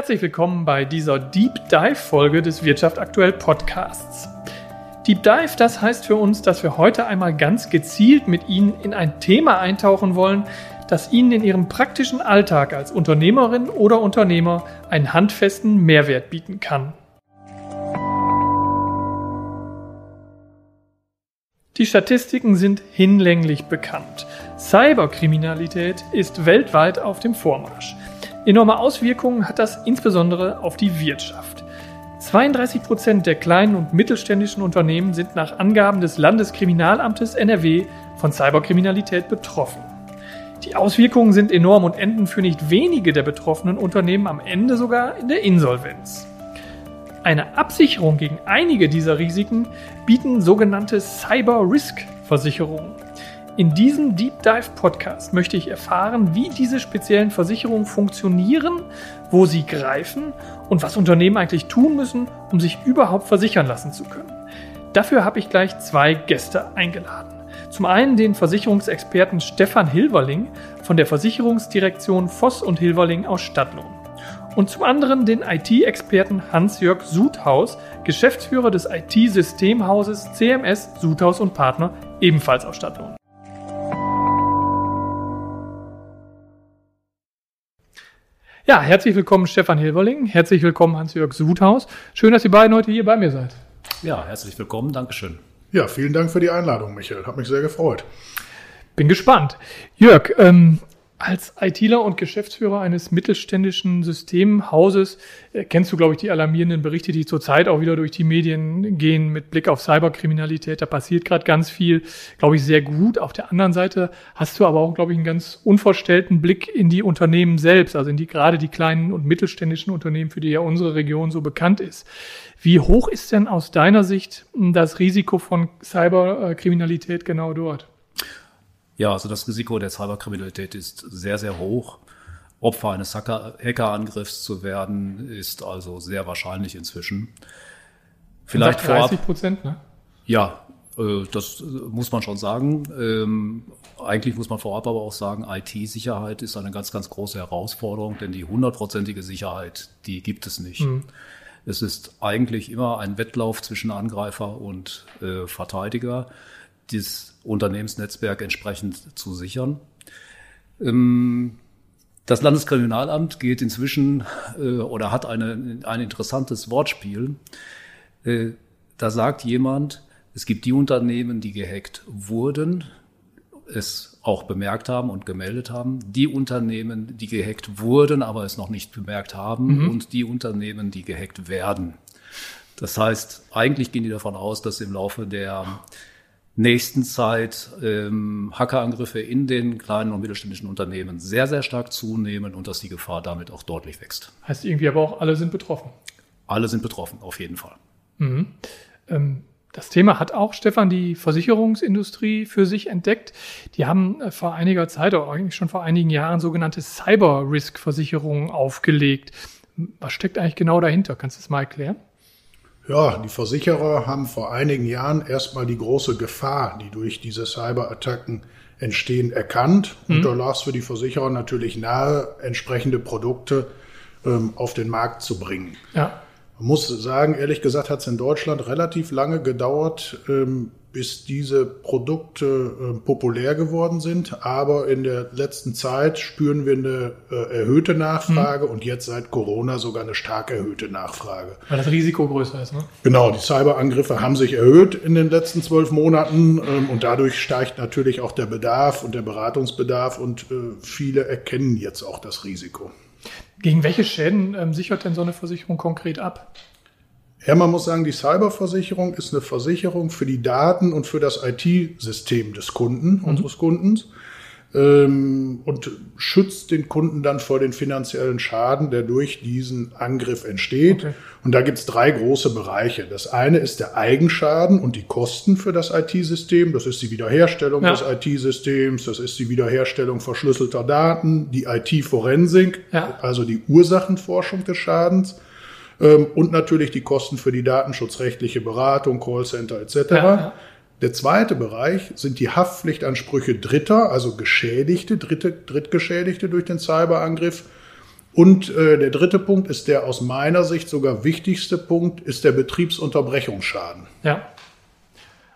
Herzlich willkommen bei dieser Deep Dive Folge des Wirtschaft aktuell Podcasts. Deep Dive, das heißt für uns, dass wir heute einmal ganz gezielt mit Ihnen in ein Thema eintauchen wollen, das Ihnen in Ihrem praktischen Alltag als Unternehmerin oder Unternehmer einen handfesten Mehrwert bieten kann. Die Statistiken sind hinlänglich bekannt. Cyberkriminalität ist weltweit auf dem Vormarsch. Enorme Auswirkungen hat das insbesondere auf die Wirtschaft. 32 Prozent der kleinen und mittelständischen Unternehmen sind nach Angaben des Landeskriminalamtes NRW von Cyberkriminalität betroffen. Die Auswirkungen sind enorm und enden für nicht wenige der betroffenen Unternehmen am Ende sogar in der Insolvenz. Eine Absicherung gegen einige dieser Risiken bieten sogenannte Cyber Risk Versicherungen. In diesem Deep Dive Podcast möchte ich erfahren, wie diese speziellen Versicherungen funktionieren, wo sie greifen und was Unternehmen eigentlich tun müssen, um sich überhaupt versichern lassen zu können. Dafür habe ich gleich zwei Gäste eingeladen. Zum einen den Versicherungsexperten Stefan Hilverling von der Versicherungsdirektion Voss und Hilverling aus Stadtlohn und zum anderen den IT-Experten Hans-Jörg Sudhaus, Geschäftsführer des IT-Systemhauses CMS Sudhaus und Partner, ebenfalls aus Stadtlohn. Ja, herzlich willkommen Stefan Hilverling, herzlich willkommen Hans-Jörg Sudhaus. Schön, dass ihr beiden heute hier bei mir seid. Ja, herzlich willkommen, Dankeschön. Ja, vielen Dank für die Einladung, Michael. Hat mich sehr gefreut. Bin gespannt. Jörg, ähm, als ITler und Geschäftsführer eines mittelständischen Systemhauses äh, kennst du, glaube ich, die alarmierenden Berichte, die zurzeit auch wieder durch die Medien gehen mit Blick auf Cyberkriminalität. Da passiert gerade ganz viel, glaube ich, sehr gut. Auf der anderen Seite hast du aber auch, glaube ich, einen ganz unvorstellten Blick in die Unternehmen selbst, also in die gerade die kleinen und mittelständischen Unternehmen, für die ja unsere Region so bekannt ist. Wie hoch ist denn aus deiner Sicht das Risiko von Cyberkriminalität genau dort? Ja, also das Risiko der Cyberkriminalität ist sehr, sehr hoch. Opfer eines Hackerangriffs zu werden, ist also sehr wahrscheinlich inzwischen. Vielleicht 30 Prozent, ne? Ja, äh, das muss man schon sagen. Ähm, eigentlich muss man vorab aber auch sagen, IT-Sicherheit ist eine ganz, ganz große Herausforderung, denn die hundertprozentige Sicherheit, die gibt es nicht. Mhm. Es ist eigentlich immer ein Wettlauf zwischen Angreifer und äh, Verteidiger dieses Unternehmensnetzwerk entsprechend zu sichern. Ähm, das Landeskriminalamt geht inzwischen äh, oder hat eine, ein interessantes Wortspiel. Äh, da sagt jemand, es gibt die Unternehmen, die gehackt wurden, es auch bemerkt haben und gemeldet haben, die Unternehmen, die gehackt wurden, aber es noch nicht bemerkt haben mhm. und die Unternehmen, die gehackt werden. Das heißt, eigentlich gehen die davon aus, dass im Laufe der nächsten Zeit ähm, Hackerangriffe in den kleinen und mittelständischen Unternehmen sehr, sehr stark zunehmen und dass die Gefahr damit auch deutlich wächst. Heißt irgendwie aber auch, alle sind betroffen. Alle sind betroffen, auf jeden Fall. Mhm. Ähm, das Thema hat auch, Stefan, die Versicherungsindustrie für sich entdeckt. Die haben äh, vor einiger Zeit, oder eigentlich schon vor einigen Jahren, sogenannte Cyber-Risk-Versicherungen aufgelegt. Was steckt eigentlich genau dahinter? Kannst du das mal erklären? Ja, die Versicherer haben vor einigen Jahren erstmal die große Gefahr, die durch diese Cyberattacken entstehen, erkannt. Mhm. Und da lag es für die Versicherer natürlich nahe, entsprechende Produkte ähm, auf den Markt zu bringen. Ja. Man muss sagen, ehrlich gesagt hat es in Deutschland relativ lange gedauert, ähm, bis diese Produkte äh, populär geworden sind. Aber in der letzten Zeit spüren wir eine äh, erhöhte Nachfrage mhm. und jetzt seit Corona sogar eine stark erhöhte Nachfrage. Weil das Risiko größer ist, ne? Genau, die Cyberangriffe haben sich erhöht in den letzten zwölf Monaten ähm, und dadurch steigt natürlich auch der Bedarf und der Beratungsbedarf und äh, viele erkennen jetzt auch das Risiko. Gegen welche Schäden ähm, sichert denn so eine Versicherung konkret ab? Ja, man muss sagen, die Cyberversicherung ist eine Versicherung für die Daten und für das IT-System des Kunden, mhm. unseres Kundens, ähm, und schützt den Kunden dann vor den finanziellen Schaden, der durch diesen Angriff entsteht. Okay. Und da gibt's drei große Bereiche. Das eine ist der Eigenschaden und die Kosten für das IT-System. Das ist die Wiederherstellung ja. des IT-Systems, das ist die Wiederherstellung verschlüsselter Daten, die IT-Forensik, ja. also die Ursachenforschung des Schadens und natürlich die Kosten für die datenschutzrechtliche Beratung, Callcenter etc. Ja, ja. Der zweite Bereich sind die Haftpflichtansprüche Dritter, also Geschädigte, Dritte, Drittgeschädigte durch den Cyberangriff. Und äh, der dritte Punkt ist der aus meiner Sicht sogar wichtigste Punkt, ist der Betriebsunterbrechungsschaden. Ja.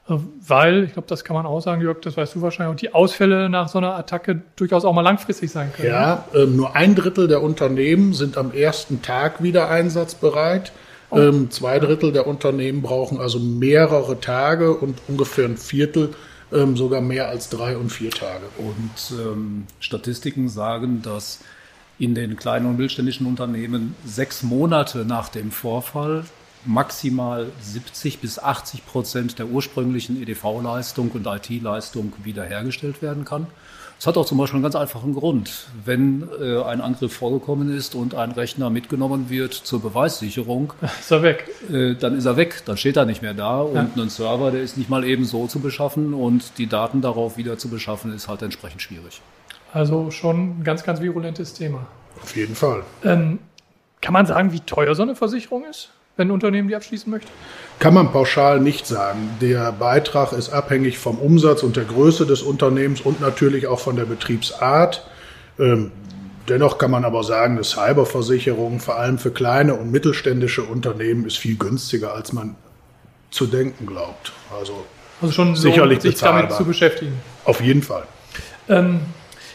Weil, ich glaube, das kann man auch sagen, Jörg, das weißt du wahrscheinlich, auch die Ausfälle nach so einer Attacke durchaus auch mal langfristig sein können. Ja, ähm, nur ein Drittel der Unternehmen sind am ersten Tag wieder einsatzbereit. Oh. Ähm, zwei Drittel der Unternehmen brauchen also mehrere Tage und ungefähr ein Viertel ähm, sogar mehr als drei und vier Tage. Und ähm, Statistiken sagen, dass in den kleinen und mittelständischen Unternehmen sechs Monate nach dem Vorfall maximal 70 bis 80 Prozent der ursprünglichen EDV-Leistung und IT-Leistung wiederhergestellt werden kann. Das hat auch zum Beispiel einen ganz einfachen Grund. Wenn äh, ein Angriff vorgekommen ist und ein Rechner mitgenommen wird zur Beweissicherung, ist er weg. Äh, dann ist er weg, dann steht er nicht mehr da und ja. ein Server, der ist nicht mal eben so zu beschaffen und die Daten darauf wieder zu beschaffen, ist halt entsprechend schwierig. Also schon ein ganz, ganz virulentes Thema. Auf jeden Fall. Ähm, kann man sagen, wie teuer so eine Versicherung ist? Wenn ein Unternehmen die abschließen möchte? Kann man pauschal nicht sagen. Der Beitrag ist abhängig vom Umsatz und der Größe des Unternehmens und natürlich auch von der Betriebsart. Ähm, dennoch kann man aber sagen, eine Cyberversicherung vor allem für kleine und mittelständische Unternehmen ist viel günstiger, als man zu denken glaubt. Also, also schon sicherlich sich bezahlbar. damit zu beschäftigen. Auf jeden Fall. Ähm,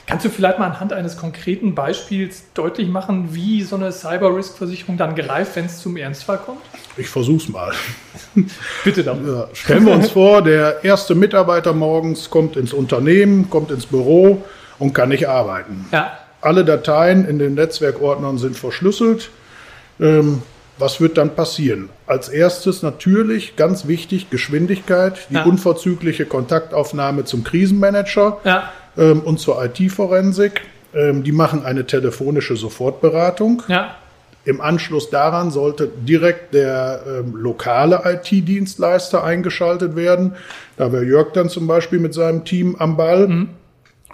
Kannst du vielleicht mal anhand eines konkreten Beispiels deutlich machen, wie so eine Cyber-Risk-Versicherung dann greift, wenn es zum Ernstfall kommt? Ich versuch's mal. Bitte dann. Ja, stellen wir uns vor, der erste Mitarbeiter morgens kommt ins Unternehmen, kommt ins Büro und kann nicht arbeiten. Ja. Alle Dateien in den Netzwerkordnern sind verschlüsselt. Ähm, was wird dann passieren? Als erstes natürlich ganz wichtig Geschwindigkeit, die ja. unverzügliche Kontaktaufnahme zum Krisenmanager. Ja ähm, und zur IT-Forensik. Ähm, die machen eine telefonische Sofortberatung. Ja. Im Anschluss daran sollte direkt der ähm, lokale IT-Dienstleister eingeschaltet werden. Da wäre Jörg dann zum Beispiel mit seinem Team am Ball. Mhm.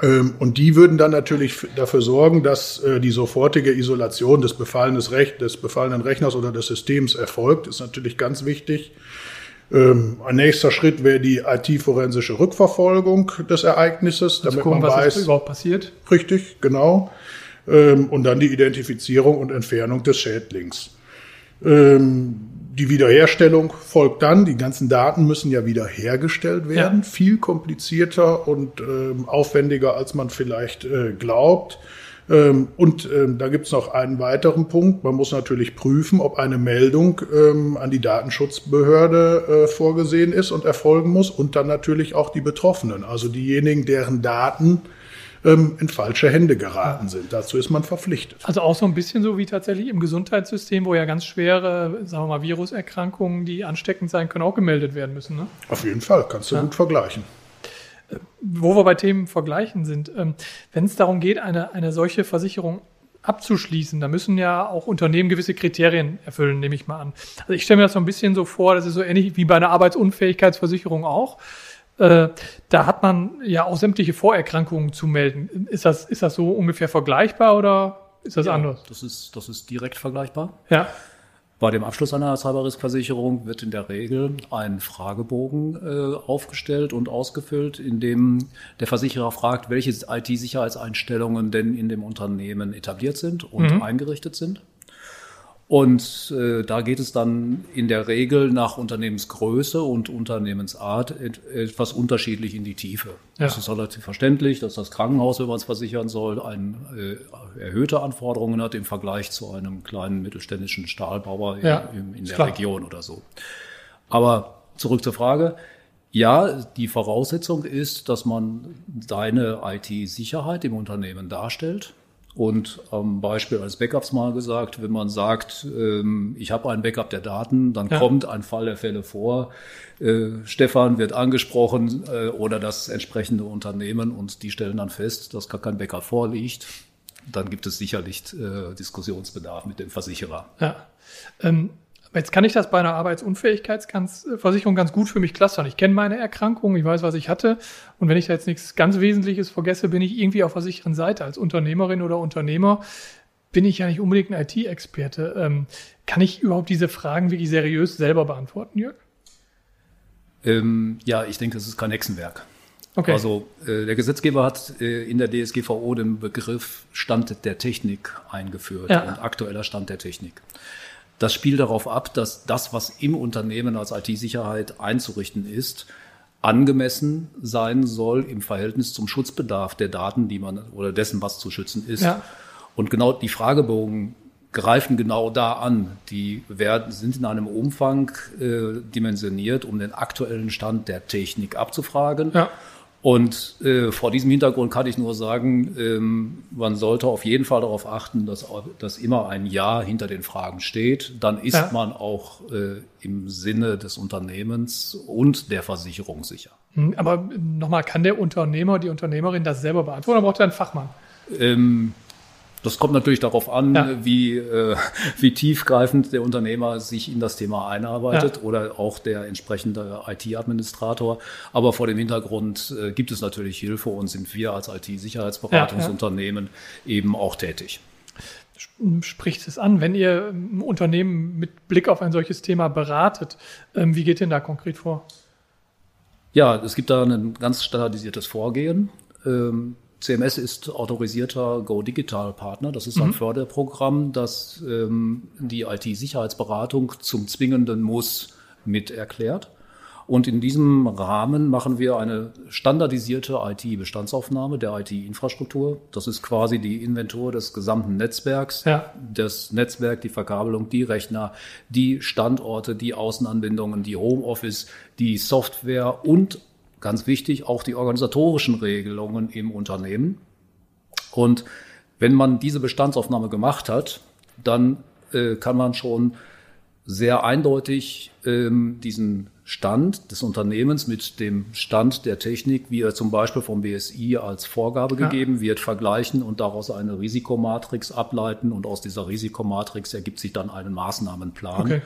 Ähm, und die würden dann natürlich dafür sorgen, dass äh, die sofortige Isolation des, des befallenen Rechners oder des Systems erfolgt. Ist natürlich ganz wichtig. Ähm, ein nächster Schritt wäre die IT-forensische Rückverfolgung des Ereignisses, damit gucken, man weiß, was überhaupt passiert. Richtig, genau. Ähm, und dann die Identifizierung und Entfernung des Schädlings. Ähm, die Wiederherstellung folgt dann. Die ganzen Daten müssen ja wiederhergestellt werden. Ja. Viel komplizierter und ähm, aufwendiger, als man vielleicht äh, glaubt. Ähm, und ähm, da gibt es noch einen weiteren Punkt. Man muss natürlich prüfen, ob eine Meldung ähm, an die Datenschutzbehörde äh, vorgesehen ist und erfolgen muss und dann natürlich auch die Betroffenen, also diejenigen, deren Daten in falsche Hände geraten sind. Dazu ist man verpflichtet. Also auch so ein bisschen so wie tatsächlich im Gesundheitssystem, wo ja ganz schwere, sagen wir mal, Viruserkrankungen, die ansteckend sein können, auch gemeldet werden müssen. Ne? Auf jeden Fall, kannst du ja. gut vergleichen wo wir bei Themen vergleichen sind, ähm, wenn es darum geht, eine, eine solche Versicherung abzuschließen, da müssen ja auch Unternehmen gewisse Kriterien erfüllen, nehme ich mal an. Also ich stelle mir das so ein bisschen so vor, das ist so ähnlich wie bei einer Arbeitsunfähigkeitsversicherung auch. Äh, da hat man ja auch sämtliche Vorerkrankungen zu melden. Ist das, ist das so ungefähr vergleichbar oder ist das ja, anders? Das ist, das ist direkt vergleichbar. Ja. Bei dem Abschluss einer Cyberrisk-Versicherung wird in der Regel ein Fragebogen äh, aufgestellt und ausgefüllt, in dem der Versicherer fragt, welche IT-Sicherheitseinstellungen denn in dem Unternehmen etabliert sind und mhm. eingerichtet sind. Und äh, da geht es dann in der Regel nach Unternehmensgröße und Unternehmensart et etwas unterschiedlich in die Tiefe. Ja. Das ist relativ verständlich, dass das Krankenhaus, wenn man es versichern soll, ein, äh, erhöhte Anforderungen hat im Vergleich zu einem kleinen mittelständischen Stahlbauer ja, in, in der klar. Region oder so. Aber zurück zur Frage. Ja, die Voraussetzung ist, dass man seine IT-Sicherheit im Unternehmen darstellt und am Beispiel als Backups mal gesagt, wenn man sagt, ähm, ich habe ein Backup der Daten, dann ja. kommt ein Fall der Fälle vor. Äh, Stefan wird angesprochen äh, oder das entsprechende Unternehmen und die stellen dann fest, dass gar kein Backup vorliegt. Dann gibt es sicherlich äh, Diskussionsbedarf mit dem Versicherer. Ja. Ähm Jetzt kann ich das bei einer Arbeitsunfähigkeitsversicherung ganz gut für mich clustern. Ich kenne meine Erkrankung, ich weiß, was ich hatte. Und wenn ich da jetzt nichts ganz Wesentliches vergesse, bin ich irgendwie auf der sicheren Seite. Als Unternehmerin oder Unternehmer bin ich ja nicht unbedingt ein IT-Experte. Ähm, kann ich überhaupt diese Fragen wirklich seriös selber beantworten, Jörg? Ähm, ja, ich denke, es ist kein Hexenwerk. Okay. Also äh, der Gesetzgeber hat äh, in der DSGVO den Begriff Stand der Technik eingeführt ja. und aktueller Stand der Technik. Das spielt darauf ab, dass das, was im Unternehmen als IT-Sicherheit einzurichten ist, angemessen sein soll im Verhältnis zum Schutzbedarf der Daten, die man oder dessen, was zu schützen ist. Ja. Und genau die Fragebogen greifen genau da an. Die werden, sind in einem Umfang äh, dimensioniert, um den aktuellen Stand der Technik abzufragen. Ja. Und äh, vor diesem Hintergrund kann ich nur sagen, ähm, man sollte auf jeden Fall darauf achten, dass, dass immer ein Ja hinter den Fragen steht. Dann ist ja. man auch äh, im Sinne des Unternehmens und der Versicherung sicher. Hm, aber nochmal, kann der Unternehmer, die Unternehmerin das selber beantworten oder braucht er einen Fachmann? Ähm, das kommt natürlich darauf an, ja. wie, äh, wie tiefgreifend der Unternehmer sich in das Thema einarbeitet ja. oder auch der entsprechende IT-Administrator. Aber vor dem Hintergrund äh, gibt es natürlich Hilfe und sind wir als IT-Sicherheitsberatungsunternehmen ja, eben auch tätig. Spricht es an, wenn ihr ein Unternehmen mit Blick auf ein solches Thema beratet, ähm, wie geht denn da konkret vor? Ja, es gibt da ein ganz standardisiertes Vorgehen. CMS ist autorisierter Go Digital Partner. Das ist ein mhm. Förderprogramm, das ähm, die IT-Sicherheitsberatung zum zwingenden Muss mit erklärt. Und in diesem Rahmen machen wir eine standardisierte IT-Bestandsaufnahme der IT-Infrastruktur. Das ist quasi die Inventur des gesamten Netzwerks. Ja. Das Netzwerk, die Verkabelung, die Rechner, die Standorte, die Außenanbindungen, die Homeoffice, die Software und ganz wichtig, auch die organisatorischen Regelungen im Unternehmen. Und wenn man diese Bestandsaufnahme gemacht hat, dann äh, kann man schon sehr eindeutig ähm, diesen Stand des Unternehmens mit dem Stand der Technik, wie er zum Beispiel vom BSI als Vorgabe ja. gegeben wird, vergleichen und daraus eine Risikomatrix ableiten. Und aus dieser Risikomatrix ergibt sich dann einen Maßnahmenplan, okay.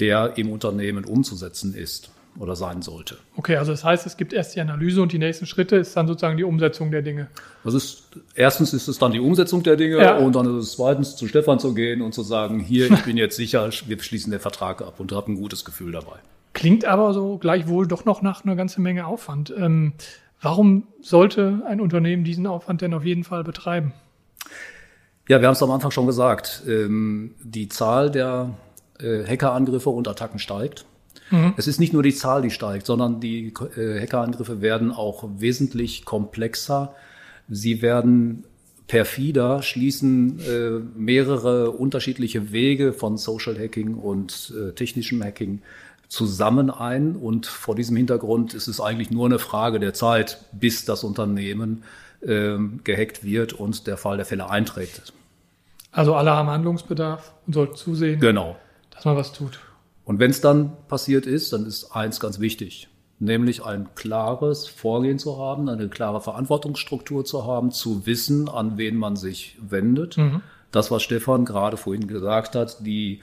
der im Unternehmen umzusetzen ist oder sein sollte. Okay, also das heißt, es gibt erst die Analyse und die nächsten Schritte ist dann sozusagen die Umsetzung der Dinge. Das ist, erstens ist es dann die Umsetzung der Dinge ja. und dann ist es zweitens zu Stefan zu gehen und zu sagen, hier, ich bin jetzt sicher, wir schließen den Vertrag ab und habe ein gutes Gefühl dabei. Klingt aber so gleichwohl doch noch nach einer ganzen Menge Aufwand. Ähm, warum sollte ein Unternehmen diesen Aufwand denn auf jeden Fall betreiben? Ja, wir haben es am Anfang schon gesagt. Ähm, die Zahl der äh, Hackerangriffe und Attacken steigt. Mhm. Es ist nicht nur die Zahl, die steigt, sondern die äh, Hackerangriffe werden auch wesentlich komplexer. Sie werden perfider, schließen äh, mehrere unterschiedliche Wege von Social Hacking und äh, technischem Hacking zusammen ein. Und vor diesem Hintergrund ist es eigentlich nur eine Frage der Zeit, bis das Unternehmen äh, gehackt wird und der Fall der Fälle einträgt. Also alle haben Handlungsbedarf und sollten zusehen, genau. dass man was tut. Und wenn es dann passiert ist, dann ist eins ganz wichtig, nämlich ein klares Vorgehen zu haben, eine klare Verantwortungsstruktur zu haben, zu wissen, an wen man sich wendet. Mhm. Das, was Stefan gerade vorhin gesagt hat, die,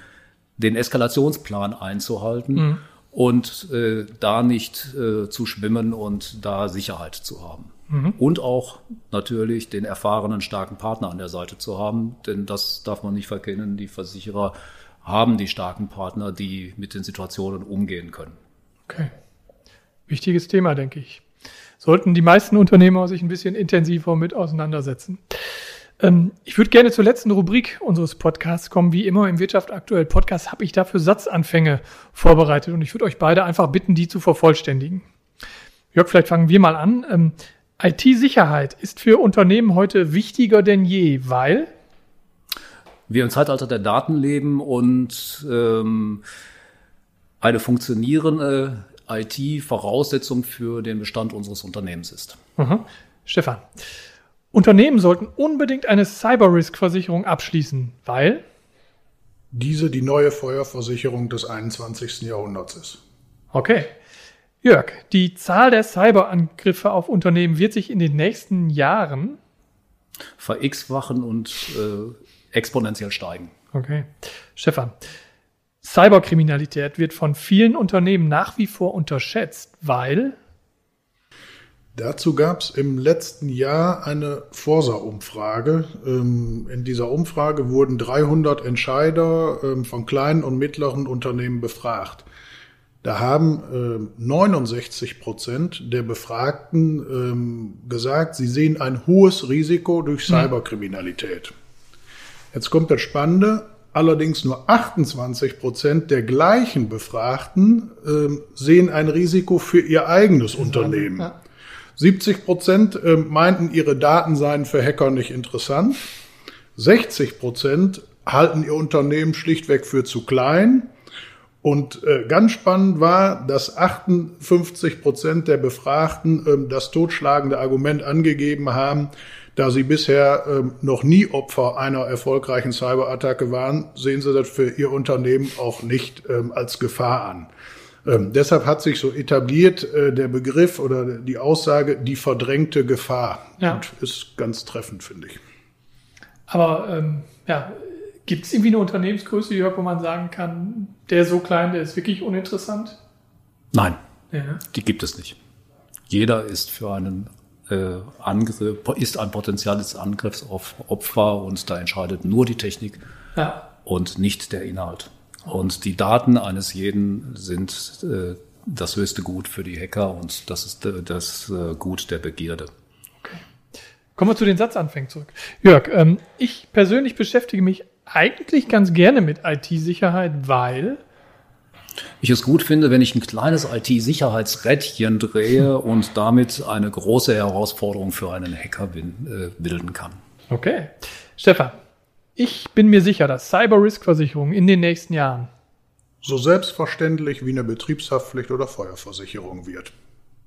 den Eskalationsplan einzuhalten mhm. und äh, da nicht äh, zu schwimmen und da Sicherheit zu haben. Mhm. Und auch natürlich den erfahrenen, starken Partner an der Seite zu haben, denn das darf man nicht verkennen. Die Versicherer haben die starken Partner, die mit den Situationen umgehen können. Okay. Wichtiges Thema, denke ich. Sollten die meisten Unternehmer sich ein bisschen intensiver mit auseinandersetzen. Ähm, ich würde gerne zur letzten Rubrik unseres Podcasts kommen. Wie immer im Wirtschaft aktuell Podcast habe ich dafür Satzanfänge vorbereitet und ich würde euch beide einfach bitten, die zu vervollständigen. Jörg, vielleicht fangen wir mal an. Ähm, IT-Sicherheit ist für Unternehmen heute wichtiger denn je, weil wir im Zeitalter der Daten leben und ähm, eine funktionierende IT Voraussetzung für den Bestand unseres Unternehmens ist. Mhm. Stefan, Unternehmen sollten unbedingt eine Cyber-Risk-Versicherung abschließen, weil diese die neue Feuerversicherung des 21. Jahrhunderts ist. Okay. Jörg, die Zahl der Cyberangriffe auf Unternehmen wird sich in den nächsten Jahren ver-x-fachen und äh, exponentiell steigen. Okay. Stefan, Cyberkriminalität wird von vielen Unternehmen nach wie vor unterschätzt, weil Dazu gab es im letzten Jahr eine Forsa-Umfrage. Ähm, in dieser Umfrage wurden 300 Entscheider ähm, von kleinen und mittleren Unternehmen befragt. Da haben äh, 69 Prozent der Befragten ähm, gesagt, sie sehen ein hohes Risiko durch Cyberkriminalität. Jetzt kommt das Spannende. Allerdings nur 28 Prozent der gleichen Befragten äh, sehen ein Risiko für ihr eigenes Unternehmen. Ja. 70 Prozent äh, meinten, ihre Daten seien für Hacker nicht interessant. 60 Prozent halten ihr Unternehmen schlichtweg für zu klein. Und äh, ganz spannend war, dass 58 Prozent der Befragten äh, das totschlagende Argument angegeben haben, da sie bisher ähm, noch nie Opfer einer erfolgreichen Cyberattacke waren, sehen sie das für ihr Unternehmen auch nicht ähm, als Gefahr an. Ähm, deshalb hat sich so etabliert äh, der Begriff oder die Aussage die verdrängte Gefahr. Ja. Und ist ganz treffend, finde ich. Aber ähm, ja, Gibt es irgendwie eine Unternehmensgröße, Jörg, wo man sagen kann, der so klein, der ist wirklich uninteressant? Nein, ja. die gibt es nicht. Jeder ist für einen äh, Angriff, ist ein potenzielles Angriffsopfer und da entscheidet nur die Technik ja. und nicht der Inhalt. Und die Daten eines jeden sind äh, das höchste Gut für die Hacker und das ist äh, das äh, Gut der Begierde. Okay. Kommen wir zu den Satzanfängen zurück. Jörg, ähm, ich persönlich beschäftige mich eigentlich ganz gerne mit IT-Sicherheit, weil ich es gut finde, wenn ich ein kleines IT-Sicherheitsrädchen drehe und damit eine große Herausforderung für einen Hacker bin, äh, bilden kann. Okay. Stefan, ich bin mir sicher, dass Cyber-Risk-Versicherung in den nächsten Jahren so selbstverständlich wie eine Betriebshaftpflicht oder Feuerversicherung wird.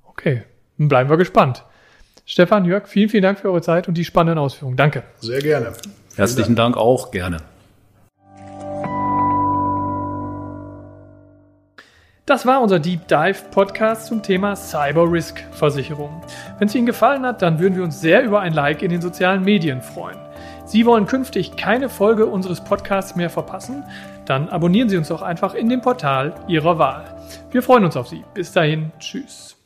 Okay, dann bleiben wir gespannt. Stefan, Jörg, vielen, vielen Dank für eure Zeit und die spannenden Ausführungen. Danke. Sehr gerne. Herzlichen Dank. Dank auch, gerne. Das war unser Deep Dive Podcast zum Thema Cyber Risk Versicherung. Wenn es Ihnen gefallen hat, dann würden wir uns sehr über ein Like in den sozialen Medien freuen. Sie wollen künftig keine Folge unseres Podcasts mehr verpassen? Dann abonnieren Sie uns doch einfach in dem Portal Ihrer Wahl. Wir freuen uns auf Sie. Bis dahin, tschüss.